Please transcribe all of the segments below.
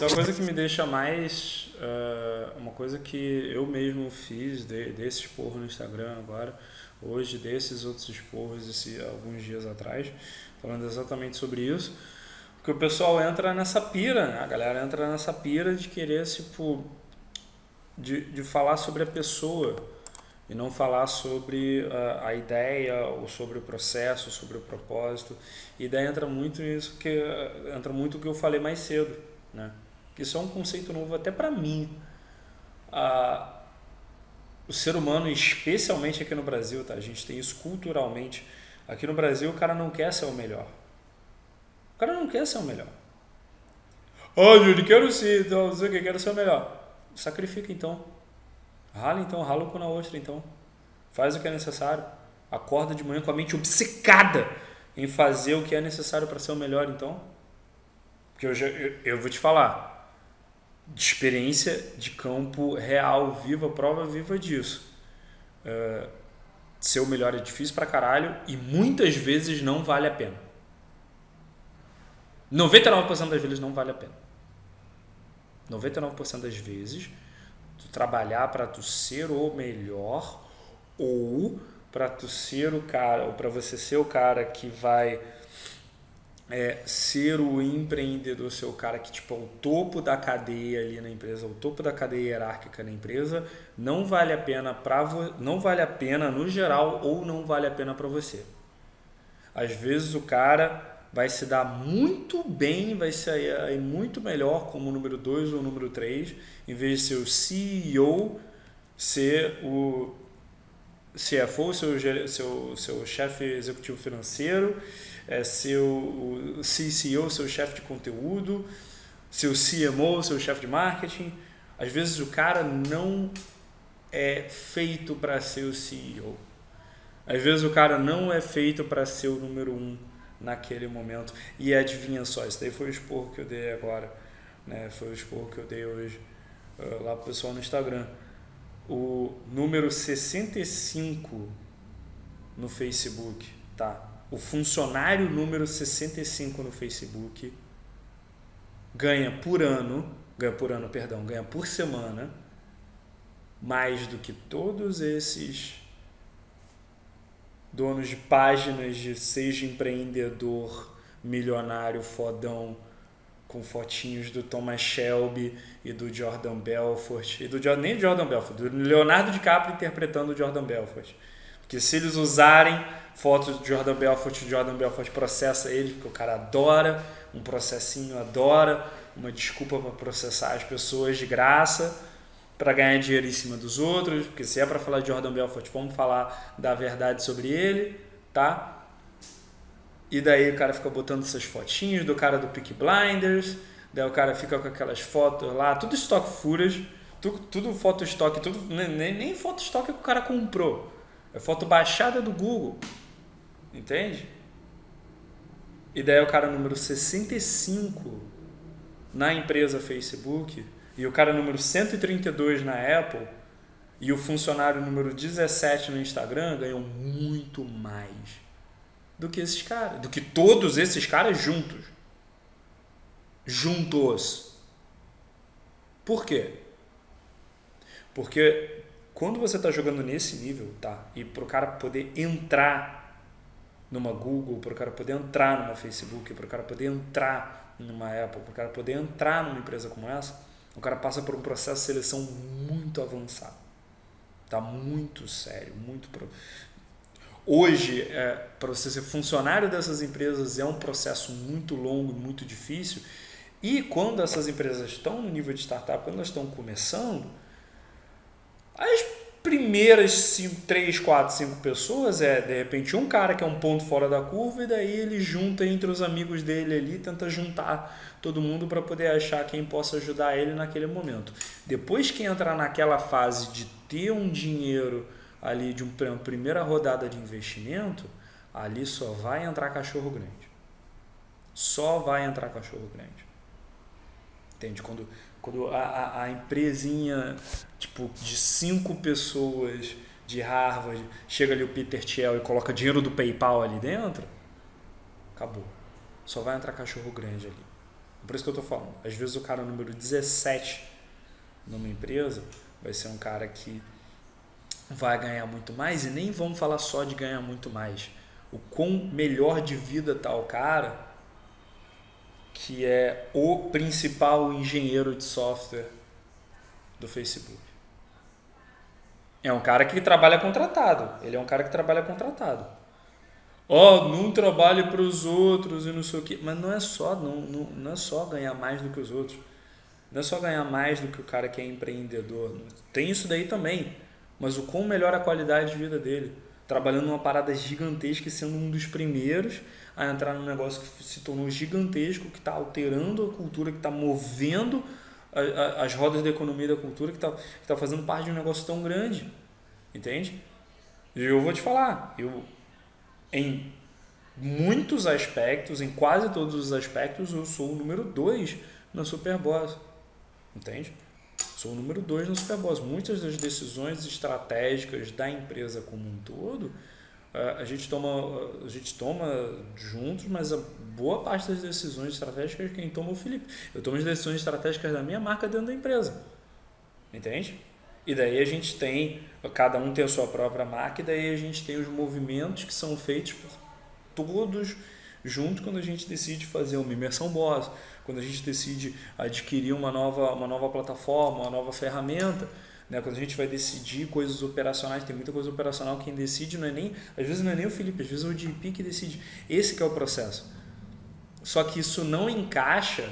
Isso é uma coisa que me deixa mais. Uh, uma coisa que eu mesmo fiz de, desse esporro no Instagram agora, hoje, desses outros esporros, esse, alguns dias atrás, falando exatamente sobre isso. Porque o pessoal entra nessa pira, né? a galera entra nessa pira de querer, tipo, de, de falar sobre a pessoa e não falar sobre a, a ideia ou sobre o processo, sobre o propósito. E daí entra muito nisso que entra muito o que eu falei mais cedo, né? Isso é um conceito novo até para mim. Ah, o ser humano, especialmente aqui no Brasil, tá? A gente tem isso culturalmente. Aqui no Brasil, o cara não quer ser o melhor. O cara não quer ser o melhor. Ah, Júlio, quero ser, então, não sei o que, quero ser o melhor. Sacrifica então. Rala então, rala o cu na ostra então. Faz o que é necessário. Acorda de manhã com a mente obcecada em fazer o que é necessário para ser o melhor então. Porque eu, já, eu, eu vou te falar, de experiência de campo real, viva, prova viva disso. Uh, ser o melhor é difícil pra caralho e muitas vezes não vale a pena. 99% das vezes não vale a pena. 99% das vezes, tu trabalhar para tu ser o melhor ou para tu ser o cara, ou para você ser o cara que vai é, ser o empreendedor, ser o cara que tipo, é o topo da cadeia ali na empresa, o topo da cadeia hierárquica na empresa, não vale a pena para não vale a pena no geral ou não vale a pena para você. Às vezes o cara vai se dar muito bem, vai sair muito melhor como número 2 ou número 3, em vez de ser o CEO, ser o CFO, seu, seu, seu chefe executivo financeiro, é, seu CCO, seu chefe de conteúdo, seu CMO, seu chefe de marketing. Às vezes o cara não é feito para ser o CEO. Às vezes o cara não é feito para ser o número um naquele momento. E adivinha só, isso daí foi o esporro que eu dei agora. Né? Foi o esporro que eu dei hoje uh, lá pro pessoal no Instagram. O número 65 no Facebook, tá? o funcionário número 65 no Facebook ganha por ano, ganha por ano, perdão, ganha por semana mais do que todos esses donos de páginas de seja empreendedor, milionário, fodão, com fotinhos do Thomas Shelby e do Jordan Belfort, e do nem do Jordan Belfort, do Leonardo DiCaprio interpretando o Jordan Belfort. Porque se eles usarem fotos de Jordan Belfort, o Jordan Belfort processa ele, porque o cara adora, um processinho adora, uma desculpa para processar as pessoas de graça, para ganhar dinheiro em cima dos outros, porque se é para falar de Jordan Belfort, vamos falar da verdade sobre ele, tá? E daí o cara fica botando essas fotinhos do cara do Peak Blinders, daí o cara fica com aquelas fotos lá, tudo estoque furas, tudo, tudo foto estoque, tudo, nem, nem foto estoque que o cara comprou. É foto baixada do Google. Entende? E daí o cara número 65 na empresa Facebook e o cara número 132 na Apple e o funcionário número 17 no Instagram ganham muito mais do que esses caras, do que todos esses caras juntos. Juntos. Por quê? Porque quando você está jogando nesse nível, tá? E para o cara poder entrar numa Google, para o cara poder entrar numa Facebook, para o cara poder entrar numa Apple, para o cara poder entrar numa empresa como essa, o cara passa por um processo de seleção muito avançado. Tá muito sério, muito pro... Hoje, é, para você ser funcionário dessas empresas é um processo muito longo, muito difícil. E quando essas empresas estão no nível de startup, quando elas estão começando, as primeiras cinco, três, quatro, cinco pessoas é de repente um cara que é um ponto fora da curva e daí ele junta entre os amigos dele ali, tenta juntar todo mundo para poder achar quem possa ajudar ele naquele momento. Depois que entrar naquela fase de ter um dinheiro ali de uma primeira rodada de investimento, ali só vai entrar cachorro grande. Só vai entrar cachorro grande. Entende? Quando quando a, a, a empresinha tipo, de cinco pessoas de Harvard chega ali o Peter Thiel e coloca dinheiro do PayPal ali dentro, acabou. Só vai entrar cachorro grande ali. É por isso que eu tô falando. Às vezes o cara número 17 numa empresa vai ser um cara que vai ganhar muito mais e nem vamos falar só de ganhar muito mais. O quão melhor de vida tá o cara que é o principal engenheiro de software do Facebook. É um cara que trabalha contratado. Ele é um cara que trabalha contratado. Ó, oh, não trabalhe para os outros e não sei o quê. Mas não é só, não, não, não é só ganhar mais do que os outros. Não é só ganhar mais do que o cara que é empreendedor. Tem isso daí também. Mas o quão melhora a qualidade de vida dele. Trabalhando numa parada gigantesca e sendo um dos primeiros a entrar num negócio que se tornou gigantesco, que está alterando a cultura, que está movendo a, a, as rodas da economia da cultura, que está tá fazendo parte de um negócio tão grande. Entende? E eu vou te falar, eu em muitos aspectos, em quase todos os aspectos, eu sou o número dois na Superboss. Entende? Sou o número dois na Superboss. Muitas das decisões estratégicas da empresa como um todo a gente toma a gente toma juntos, mas a boa parte das decisões estratégicas quem toma é o Felipe. Eu tomo as decisões estratégicas da minha marca dentro da empresa. Entende? E daí a gente tem, cada um tem a sua própria marca, e daí a gente tem os movimentos que são feitos por todos juntos quando a gente decide fazer uma imersão boss, quando a gente decide adquirir uma nova, uma nova plataforma, uma nova ferramenta. Né? Quando a gente vai decidir coisas operacionais, tem muita coisa operacional, quem decide não é nem, às vezes não é nem o Felipe, às vezes é o DP que decide. Esse que é o processo. Só que isso não encaixa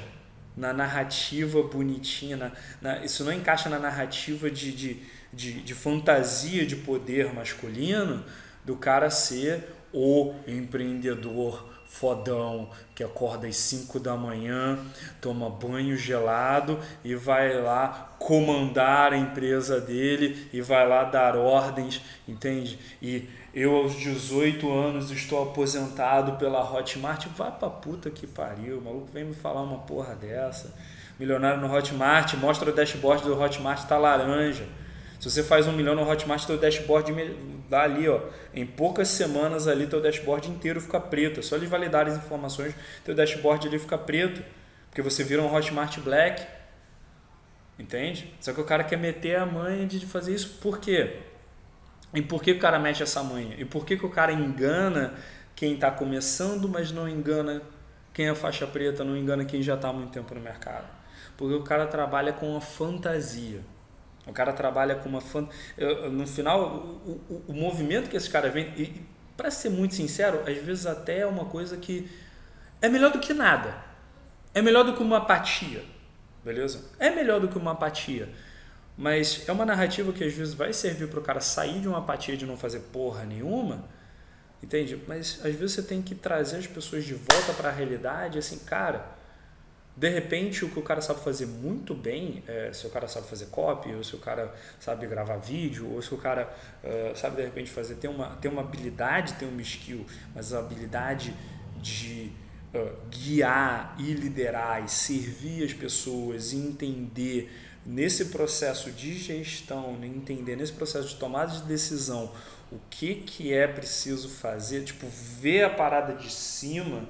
na narrativa bonitinha, na, na, isso não encaixa na narrativa de, de, de, de fantasia de poder masculino do cara ser o empreendedor fodão que acorda às 5 da manhã, toma banho gelado e vai lá comandar a empresa dele e vai lá dar ordens, entende? E eu aos 18 anos estou aposentado pela Hotmart, vai pra puta que pariu, o maluco vem me falar uma porra dessa. Milionário no Hotmart, mostra o dashboard do Hotmart, tá laranja. Se você faz um milhão no Hotmart, teu dashboard dá ali, ó, em poucas semanas ali teu dashboard inteiro fica preto. É só eles validar as informações, teu dashboard ali fica preto, porque você vira um Hotmart Black. Entende? Só que o cara quer meter a manha de fazer isso por quê? E por que o cara mete essa manha? E por que, que o cara engana quem está começando, mas não engana quem é faixa preta, não engana quem já está há muito tempo no mercado? Porque o cara trabalha com a fantasia. O cara trabalha com uma fan... No final, o, o, o movimento que esse cara vem, e para ser muito sincero, às vezes até é uma coisa que é melhor do que nada. É melhor do que uma apatia, beleza? É melhor do que uma apatia. Mas é uma narrativa que às vezes vai servir para o cara sair de uma apatia de não fazer porra nenhuma, entende? Mas às vezes você tem que trazer as pessoas de volta para a realidade, assim, cara de repente, o que o cara sabe fazer muito bem, é, se o cara sabe fazer copy, ou se o cara sabe gravar vídeo, ou se o cara uh, sabe de repente fazer, tem uma, tem uma habilidade, tem uma skill, mas a habilidade de uh, guiar e liderar e servir as pessoas e entender nesse processo de gestão, entender nesse processo de tomada de decisão o que, que é preciso fazer, tipo, ver a parada de cima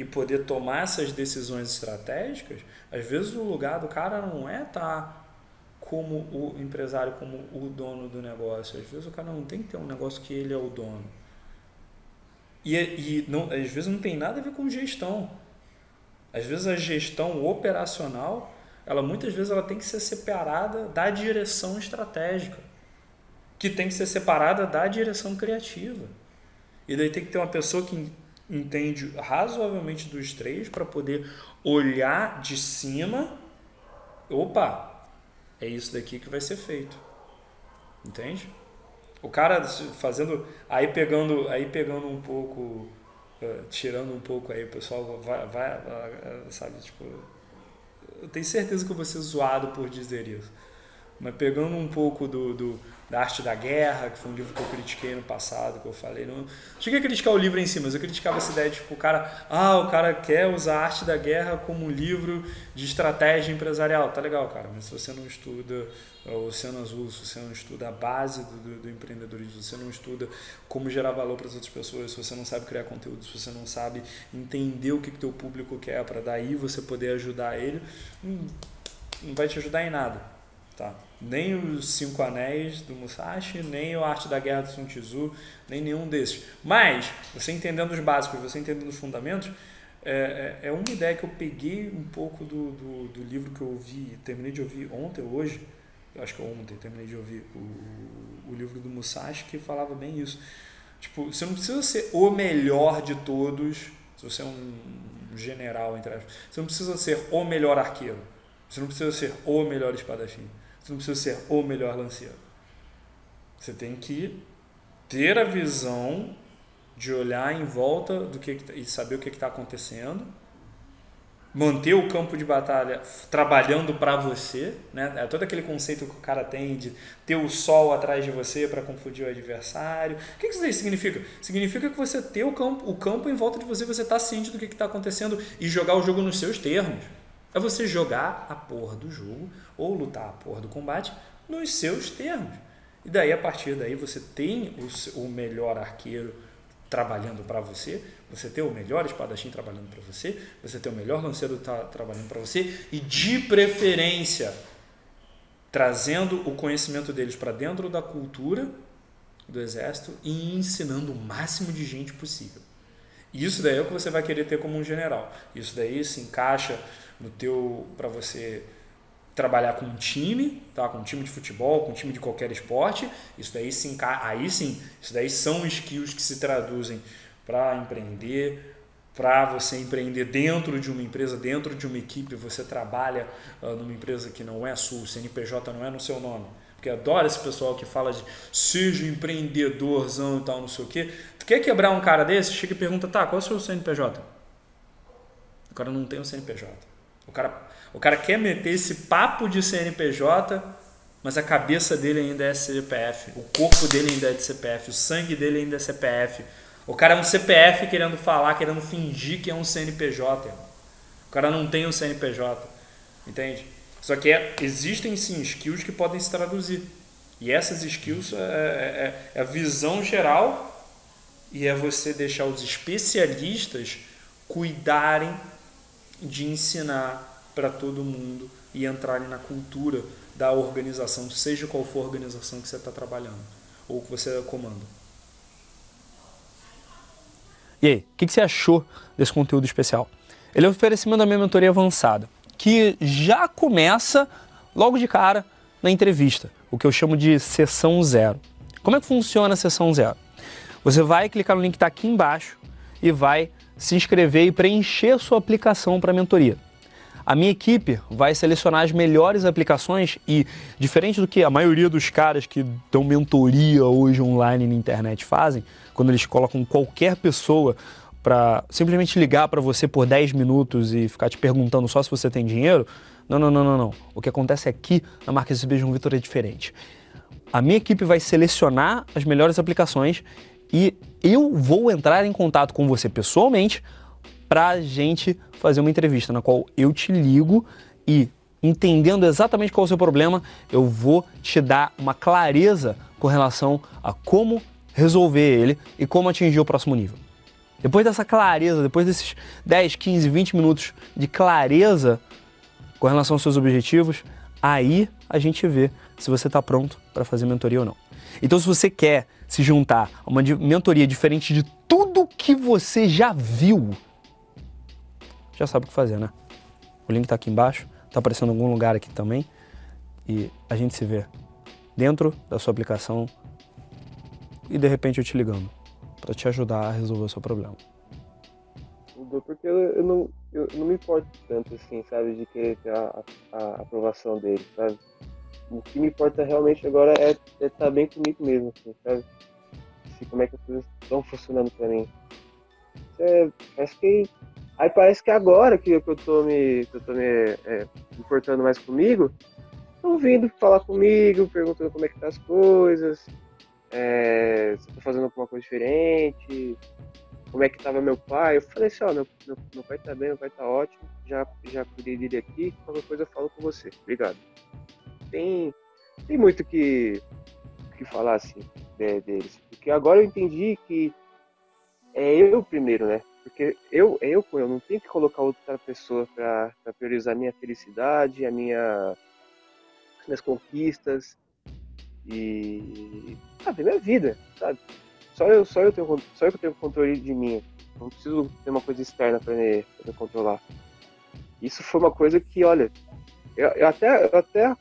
e poder tomar essas decisões estratégicas, às vezes o lugar do cara não é estar tá como o empresário, como o dono do negócio. Às vezes o cara não tem que ter um negócio que ele é o dono. E, e não, às vezes não tem nada a ver com gestão. Às vezes a gestão operacional, ela muitas vezes ela tem que ser separada da direção estratégica, que tem que ser separada da direção criativa. E daí tem que ter uma pessoa que entende razoavelmente dos três para poder olhar de cima. Opa, é isso daqui que vai ser feito. Entende? O cara fazendo. Aí pegando, aí pegando um pouco. Uh, tirando um pouco aí, o pessoal vai, vai sabe, tipo. Eu tenho certeza que eu vou ser zoado por dizer isso. Mas pegando um pouco do, do da Arte da Guerra, que foi um livro que eu critiquei no passado, que eu falei. Não cheguei a criticar o livro em si, mas eu criticava essa ideia de tipo, o cara, ah, o cara quer usar a Arte da Guerra como um livro de estratégia empresarial. Tá legal, cara, mas se você não estuda o Oceano Azul, se você não estuda a base do, do, do empreendedorismo, se você não estuda como gerar valor para as outras pessoas, se você não sabe criar conteúdo, se você não sabe entender o que o teu público quer para daí você poder ajudar ele, hum, não vai te ajudar em nada, tá? nem os Cinco Anéis do Musashi, nem o Arte da Guerra do Sun Tzu, nem nenhum desses. Mas, você entendendo os básicos, você entendendo os fundamentos, é, é, é uma ideia que eu peguei um pouco do, do, do, livro que eu ouvi, terminei de ouvir ontem hoje, acho que ontem terminei de ouvir o, o livro do Musashi, que falava bem isso. Tipo, você não precisa ser o melhor de todos, se você é um general, entre aspas, você não precisa ser o melhor arqueiro, você não precisa ser o melhor espadachim você não precisa ser o melhor lanceiro. Você tem que ter a visão de olhar em volta do que, tá, e saber o que está acontecendo, manter o campo de batalha trabalhando para você, né? É todo aquele conceito que o cara tem de ter o sol atrás de você para confundir o adversário. O que isso daí significa? Significa que você ter o campo, o campo em volta de você, você está ciente do que está acontecendo e jogar o jogo nos seus termos. É você jogar a porra do jogo ou lutar a porra do combate nos seus termos. E daí, a partir daí, você tem o, o melhor arqueiro trabalhando para você, você tem o melhor espadachim trabalhando para você, você tem o melhor lanceiro tá, trabalhando para você e, de preferência, trazendo o conhecimento deles para dentro da cultura do exército e ensinando o máximo de gente possível. Isso daí é o que você vai querer ter como um general. Isso daí se encaixa no teu para você trabalhar com um time, tá? Com um time de futebol, com um time de qualquer esporte. Isso daí se enca... aí sim, isso daí são skills que se traduzem para empreender, para você empreender dentro de uma empresa, dentro de uma equipe, você trabalha uh, numa empresa que não é sua, o CNPJ não é no seu nome. Porque adora esse pessoal que fala de seja empreendedorzão e tal, não sei o quê. Quer quebrar um cara desse? Chega e pergunta, tá, qual é o seu CNPJ? O cara não tem o CNPJ. O cara, o cara quer meter esse papo de CNPJ, mas a cabeça dele ainda é CPF, o corpo dele ainda é de CPF, o sangue dele ainda é CPF. O cara é um CPF querendo falar, querendo fingir que é um CNPJ. O cara não tem um CNPJ, entende? Só que é, existem sim skills que podem se traduzir. E essas skills é, é, é, é a visão geral e é você deixar os especialistas cuidarem de ensinar para todo mundo e entrarem na cultura da organização, seja qual for a organização que você está trabalhando ou que você comanda. E aí, o que, que você achou desse conteúdo especial? Ele é oferecimento da minha mentoria avançada, que já começa logo de cara na entrevista, o que eu chamo de sessão zero. Como é que funciona a sessão zero? Você vai clicar no link que está aqui embaixo e vai se inscrever e preencher sua aplicação para a mentoria. A minha equipe vai selecionar as melhores aplicações e, diferente do que a maioria dos caras que dão mentoria hoje online na internet fazem, quando eles colocam qualquer pessoa para simplesmente ligar para você por 10 minutos e ficar te perguntando só se você tem dinheiro, não, não, não, não, não. O que acontece aqui na Marques B. João Vitor é diferente. A minha equipe vai selecionar as melhores aplicações e eu vou entrar em contato com você pessoalmente para a gente fazer uma entrevista na qual eu te ligo e entendendo exatamente qual é o seu problema, eu vou te dar uma clareza com relação a como resolver ele e como atingir o próximo nível. Depois dessa clareza, depois desses 10, 15, 20 minutos de clareza com relação aos seus objetivos, aí a gente vê se você está pronto para fazer mentoria ou não. Então, se você quer se juntar a uma mentoria diferente de tudo que você já viu, já sabe o que fazer, né? O link está aqui embaixo, está aparecendo em algum lugar aqui também. E a gente se vê dentro da sua aplicação e de repente eu te ligando para te ajudar a resolver o seu problema. Porque eu, não, eu não me importo tanto assim, sabe, de querer ter a, a aprovação dele, sabe? o que me importa realmente agora é estar é tá bem comigo mesmo, assim, sabe? Assim, como é que as coisas estão funcionando pra mim. É, parece que. Aí parece que agora que eu tô me, que eu tô me é, importando mais comigo, estão vindo falar comigo, perguntando como é que tá as coisas, é, se eu tô fazendo alguma coisa diferente, como é que tava meu pai. Eu falei assim, ó, meu, meu, meu pai tá bem, meu pai tá ótimo, já, já cuidei dele aqui, qualquer coisa eu falo com você. Obrigado. Tem, tem muito que, que falar assim de, deles. Porque agora eu entendi que é eu primeiro, né? Porque eu, eu, eu não tenho que colocar outra pessoa para priorizar a minha felicidade, a minha minhas conquistas e sabe, minha vida, sabe? Só eu, só eu tenho, só eu tenho controle de mim. Não preciso ter uma coisa externa para me, me, controlar. Isso foi uma coisa que, olha, eu, eu, até, eu até